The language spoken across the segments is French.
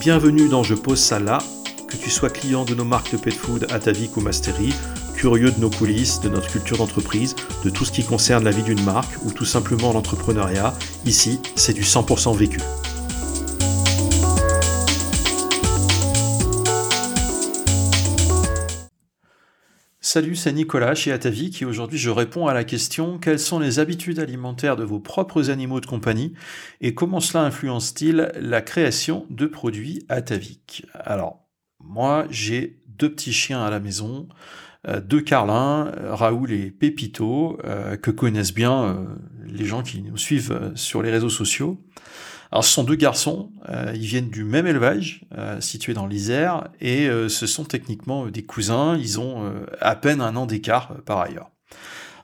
Bienvenue dans Je pose ça là, que tu sois client de nos marques de pet food Atavik ou Mastery, curieux de nos coulisses, de notre culture d'entreprise, de tout ce qui concerne la vie d'une marque ou tout simplement l'entrepreneuriat, ici c'est du 100% vécu. Salut, c'est Nicolas chez Atavik et aujourd'hui je réponds à la question quelles sont les habitudes alimentaires de vos propres animaux de compagnie et comment cela influence-t-il la création de produits Atavik Alors, moi j'ai deux petits chiens à la maison, euh, deux carlins, euh, Raoul et Pépito, euh, que connaissent bien les gens qui nous suivent sur les réseaux sociaux. Alors ce sont deux garçons, euh, ils viennent du même élevage, euh, situé dans l'Isère, et euh, ce sont techniquement des cousins, ils ont à peine un an d'écart par ailleurs.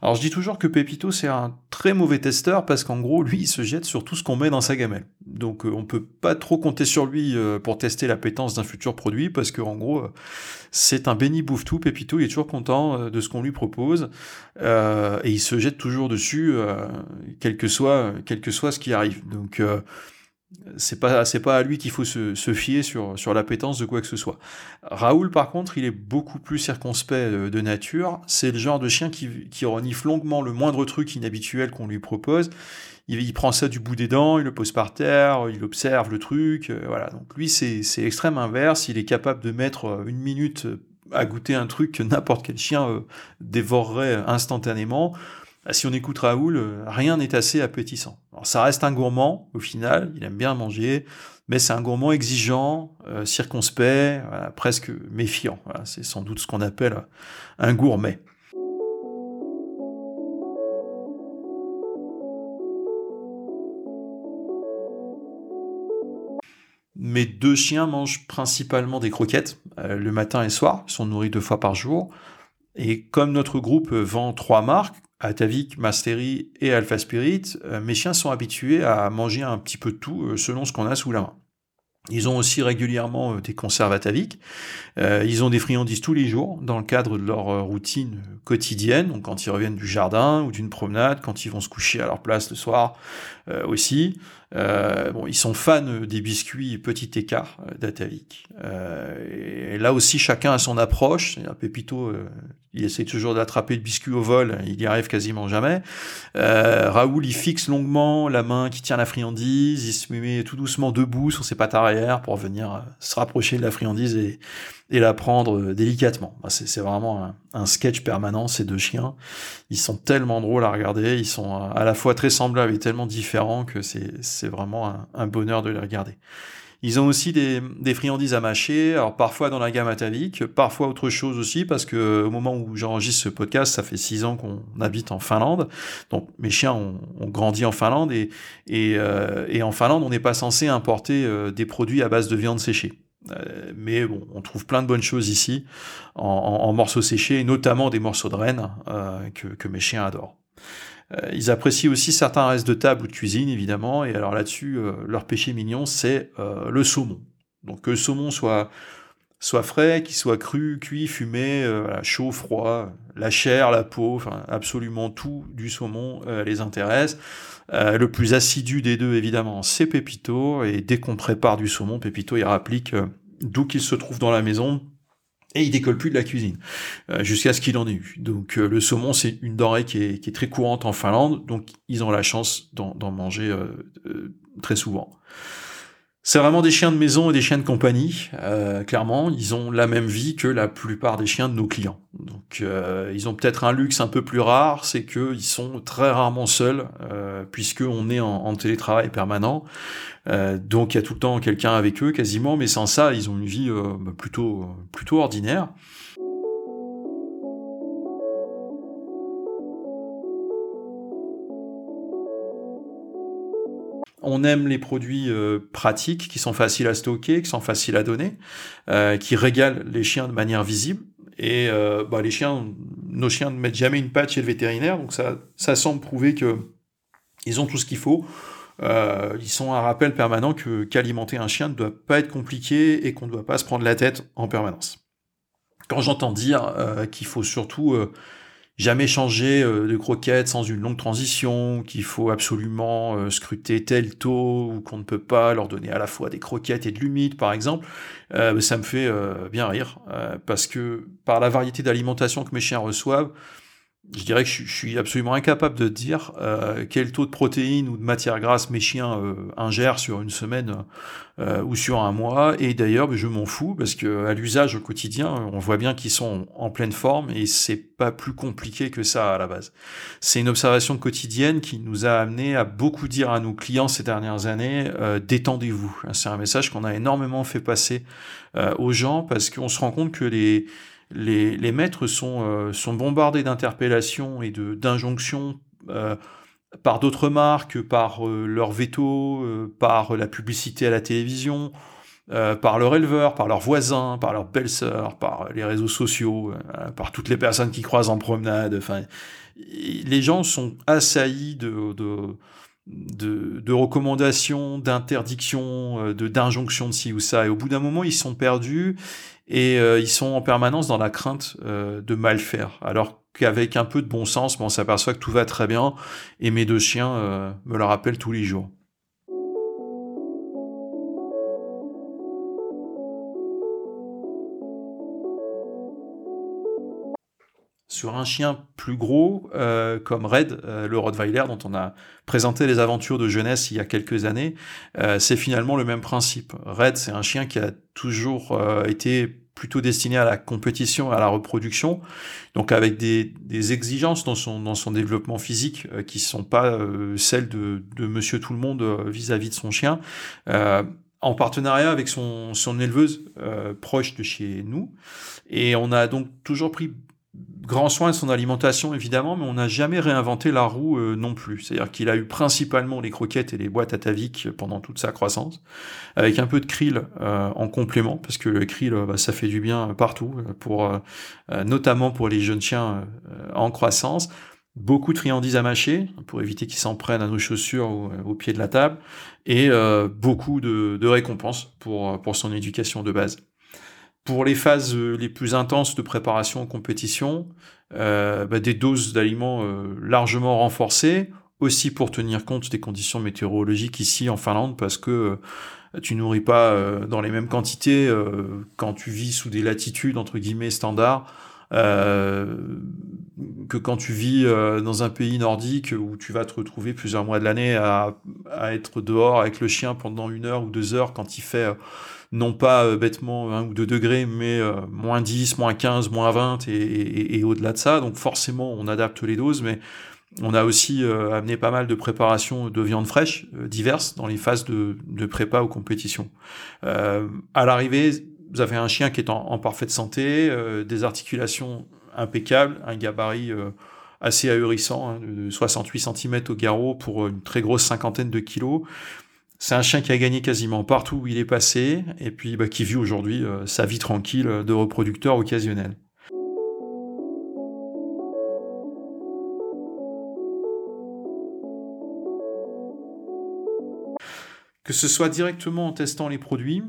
Alors je dis toujours que Pépito c'est un très mauvais testeur parce qu'en gros lui il se jette sur tout ce qu'on met dans sa gamelle. Donc on peut pas trop compter sur lui pour tester l'appétence d'un futur produit parce qu'en gros c'est un béni bouffe tout. Pépito il est toujours content de ce qu'on lui propose et il se jette toujours dessus quel que soit quel que soit ce qui arrive. Donc c'est pas c'est pas à lui qu'il faut se, fier sur sur l'appétence de quoi que ce soit. Raoul par contre, il est beaucoup plus circonspect de, nature. C'est le genre de chien qui, qui renifle longuement le moindre truc inhabituel qu'on lui propose. Il, prend ça du bout des dents, il le pose par terre, il observe le truc, euh, voilà. Donc lui c'est c'est l'extrême inverse. Il est capable de mettre euh, une minute à goûter un truc que n'importe quel chien euh, dévorerait instantanément. Bah, si on écoute Raoul, euh, rien n'est assez appétissant. Alors, ça reste un gourmand, au final, il aime bien manger, mais c'est un gourmand exigeant, euh, circonspect, presque méfiant. c'est sans doute ce qu'on appelle un gourmet. Mes deux chiens mangent principalement des croquettes euh, le matin et le soir, ils sont nourris deux fois par jour. Et comme notre groupe vend trois marques, Atavik, Mastery et Alpha Spirit, euh, mes chiens sont habitués à manger un petit peu de tout euh, selon ce qu'on a sous la main. Ils ont aussi régulièrement euh, des conserves ataviques. ils ont des friandises tous les jours dans le cadre de leur routine quotidienne. Donc quand ils reviennent du jardin ou d'une promenade, quand ils vont se coucher à leur place le soir aussi. Bon, ils sont fans des biscuits petit écart d'Atavik. et là aussi, chacun a son approche. Pépito il essaie toujours d'attraper le biscuit au vol, il y arrive quasiment jamais. Euh, Raoul, il fixe longuement la main qui tient la friandise, il se met tout doucement debout sur ses pattes arrière pour venir euh, se rapprocher de la friandise et, la prendre euh, délicatement. C'est vraiment un, sketch permanent, ces deux chiens. Ils sont tellement drôles à regarder, ils sont à la fois très semblables et tellement différents que c'est vraiment un, bonheur de les regarder. Ils ont aussi des, friandises à mâcher, parfois dans la gamme Atavik, parfois autre chose aussi, parce que au moment où j'enregistre ce podcast, ça fait six ans qu'on habite en Finlande. Donc mes chiens ont, grandi en Finlande et, euh, et, en Finlande, on n'est pas censé importer euh, des produits à base de viande séchée. Euh, mais bon, on trouve plein de bonnes choses ici en, morceaux séchés, notamment des morceaux de renne que, que mes chiens adorent. Euh, ils apprécient aussi certains restes de table ou de cuisine, évidemment. Et alors là-dessus, euh, leur péché mignon, c'est euh, le saumon. Donc que le saumon soit soit frais, qu'il soit cru, cuit, fumé, chaud, froid, la chair, la peau, enfin absolument tout du saumon les intéresse. le plus assidu des deux, évidemment, c'est Pépito, et dès qu'on prépare du saumon, Pépito il rapplique d'où qu'il se trouve dans la maison, et il décolle plus de la cuisine euh, jusqu'à ce qu'il en ait eu. Donc euh, le saumon c'est une denrée qui est, très courante en Finlande, donc ils ont la chance d'en manger euh, très souvent. C'est vraiment des chiens de maison et des chiens de compagnie. clairement, ils ont la même vie que la plupart des chiens de nos clients. Donc, ils ont peut-être un luxe un peu plus rare, c'est qu'ils sont très rarement seuls, puisque on est en télétravail permanent. Euh, donc il y a tout le temps quelqu'un avec eux quasiment, mais sans ça, ils ont une vie euh, bah, plutôt, plutôt ordinaire. On aime les produits euh, pratiques, qui sont faciles à stocker, qui sont faciles à donner, qui régalent les chiens de manière visible. Et bah, les chiens, nos chiens ne mettent jamais une patte chez le vétérinaire, donc ça, semble prouver que ils ont tout ce qu'il faut. Euh, ils sont un rappel permanent que qu'alimenter un chien ne doit pas être compliqué et qu'on ne doit pas se prendre la tête en permanence. Quand j'entends dire euh, qu'il faut surtout euh, jamais changer euh, de croquette sans une longue transition, qu'il faut absolument euh, scruter tel taux ou qu'on ne peut pas leur donner à la fois des croquettes et de l'humide par exemple, euh, ça me fait bien rire parce que par la variété d'alimentation que mes chiens reçoivent, je dirais que je, suis absolument incapable de dire euh, quel taux de protéines ou de matière grasse mes chiens euh, ingèrent sur une semaine euh, ou sur un mois. Et d'ailleurs, je m'en fous parce que à l'usage au quotidien, on voit bien qu'ils sont en pleine forme et c'est pas plus compliqué que ça à la base. C'est une observation quotidienne qui nous a amené à beaucoup dire à nos clients ces dernières années détendez-vous. C'est un message qu'on a énormément fait passer aux gens parce qu'on se rend compte que les les, maîtres sont, euh, sont bombardés d'interpellations et d'injonctions euh, par d'autres marques, par euh, leur veto, par la publicité à la télévision, par leur éleveur, par leurs voisins, par leurs belles-sœurs, par les réseaux sociaux, par toutes les personnes qui croisent en promenade. Enfin, les gens sont assaillis de, de, de, recommandations, d'interdictions, de d'injonctions de ci ou ça. Et au bout d'un moment, ils sont perdus et euh, ils sont en permanence dans la crainte euh, de mal faire. Alors qu'avec un peu de bon sens, on s'aperçoit que tout va très bien, et mes deux chiens euh, me le rappellent tous les jours. Sur un chien plus gros euh, comme Red, euh, le Rottweiler dont on a présenté les aventures de jeunesse il y a quelques années, euh, c'est finalement le même principe. Red, c'est un chien qui a toujours été plutôt destiné à la compétition, à la reproduction, donc avec des, exigences dans son, dans son développement physique qui sont pas celles de, Monsieur Tout le Monde vis-à-vis -vis de son chien en partenariat avec son, son éleveuse proche de chez nous. Et on a donc toujours pris grand soin de son alimentation évidemment, mais on n'a jamais réinventé la roue euh, non plus. C'est-à-dire qu'il a eu principalement les croquettes et les boîtes à Tavik pendant toute sa croissance, avec un peu de krill euh, en complément, parce que le krill, euh, bah, ça fait du bien partout, pour notamment pour les jeunes chiens en croissance. Beaucoup de friandises à mâcher pour éviter qu'ils s'en prennent à nos chaussures ou au pied de la table, et beaucoup de, de récompenses pour, pour son éducation de base. Pour les phases euh, les plus intenses de préparation en compétition, euh, bah, des doses d'aliments euh, largement renforcées, aussi pour tenir compte des conditions météorologiques ici en Finlande, parce que tu nourris pas dans les mêmes quantités quand tu vis sous des latitudes entre guillemets standards que quand tu vis dans un pays nordique où tu vas te retrouver plusieurs mois de l'année à, à, être dehors avec le chien pendant une heure ou deux heures quand il fait non pas euh, bêtement 1 ou 2 degrés, mais euh, moins 10, moins 15, moins 20 et, au-delà de ça. Donc forcément, on adapte les doses, mais on a aussi euh, amené pas mal de préparations de viande fraîche diverses dans les phases de, prépa aux compétitions. à l'arrivée, vous avez un chien qui est en, parfaite santé, des articulations impeccables, un gabarit assez ahurissant, hein, de 68 cm au garrot pour une très grosse cinquantaine de kilos. C'est un chien qui a gagné quasiment partout où il est passé, et puis bah, qui vit aujourd'hui euh, sa vie tranquille de reproducteur occasionnel. Que ce soit directement en testant les produits,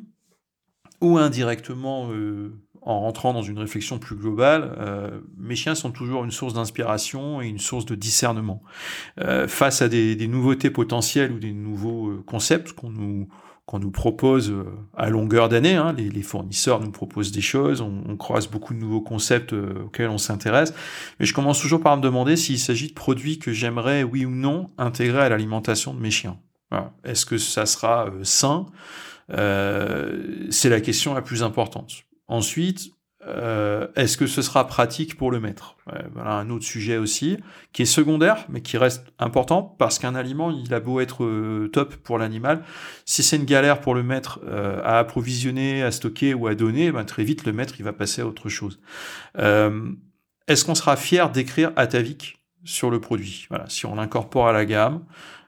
ou indirectement euh, en rentrant dans une réflexion plus globale, euh, mes chiens sont toujours une source d'inspiration et une source de discernement. Euh, face à des, nouveautés potentielles ou des nouveaux euh, concepts qu'on nous, nous propose à longueur d'année, hein, les, fournisseurs nous proposent des choses, on, croise beaucoup de nouveaux concepts auxquels on s'intéresse, mais je commence toujours par me demander s'il s'agit de produits que j'aimerais, oui ou non, intégrer à l'alimentation de mes chiens. Est-ce que ça sera sain? C'est la question la plus importante. Ensuite, euh, est-ce que ce sera pratique pour le maître? Voilà un autre sujet aussi, qui est secondaire, mais qui reste important, parce qu'un aliment, il a beau être euh, top pour l'animal, si c'est une galère pour le maître euh, à approvisionner, à stocker ou à donner, ben, très vite, le maître, il va passer à autre chose. Est-ce qu'on sera fier d'écrire Atavik sur le produit? Voilà, si on l'incorpore à la gamme,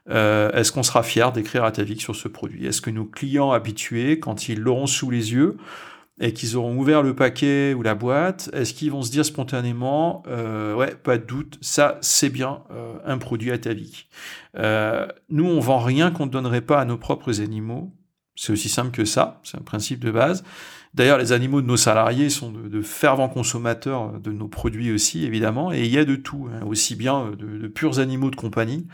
est-ce qu'on sera fier d'écrire Atavik sur ce produit? Est-ce que nos clients habitués, quand ils l'auront sous les yeux, et qu'ils auront ouvert le paquet ou la boîte, est-ce qu'ils vont se dire spontanément, euh, ouais, pas de doute, ça c'est bien euh, un produit à ta vie. Euh, nous, on vend rien qu'on ne donnerait pas à nos propres animaux, C'est aussi simple que ça, c'est un principe de base. D'ailleurs, les animaux de nos salariés sont de, fervents consommateurs de nos produits aussi, évidemment, et il y a de tout, hein, aussi bien de, purs animaux de compagnie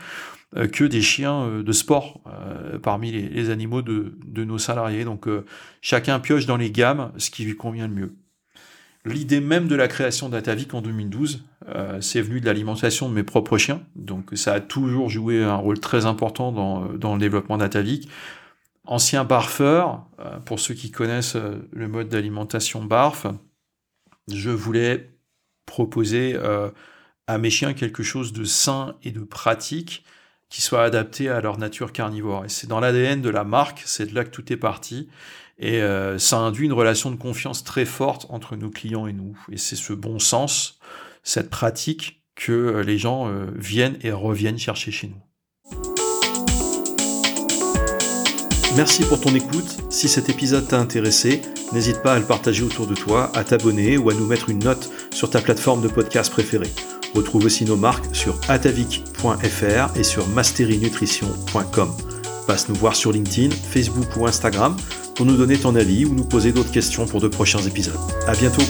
euh, que des chiens euh, de sport euh, parmi les, animaux de, nos salariés. Donc chacun pioche dans les gammes ce qui lui convient le mieux. L'idée même de la création d'Atavic en 2012, c'est venu de l'alimentation de mes propres chiens. Donc ça a toujours joué un rôle très important dans, dans le développement d'Atavic ancien barfeur, euh, pour ceux qui connaissent euh, le mode d'alimentation barf, je voulais proposer euh, à mes chiens quelque chose de sain et de pratique qui soit adapté à leur nature carnivore. Et c'est dans l'ADN de la marque, c'est de là que tout est parti. Et ça induit une relation de confiance très forte entre nos clients et nous. Et c'est ce bon sens, cette pratique que les gens viennent et reviennent chercher chez nous. Merci pour ton écoute. Si cet épisode t'a intéressé, n'hésite pas à le partager autour de toi, à t'abonner ou à nous mettre une note sur ta plateforme de podcast préférée. Retrouve aussi nos marques sur atavic.fr et sur masterinutrition.com. Passe nous voir sur LinkedIn, Facebook ou Instagram pour nous donner ton avis ou nous poser d'autres questions pour de prochains épisodes. À bientôt!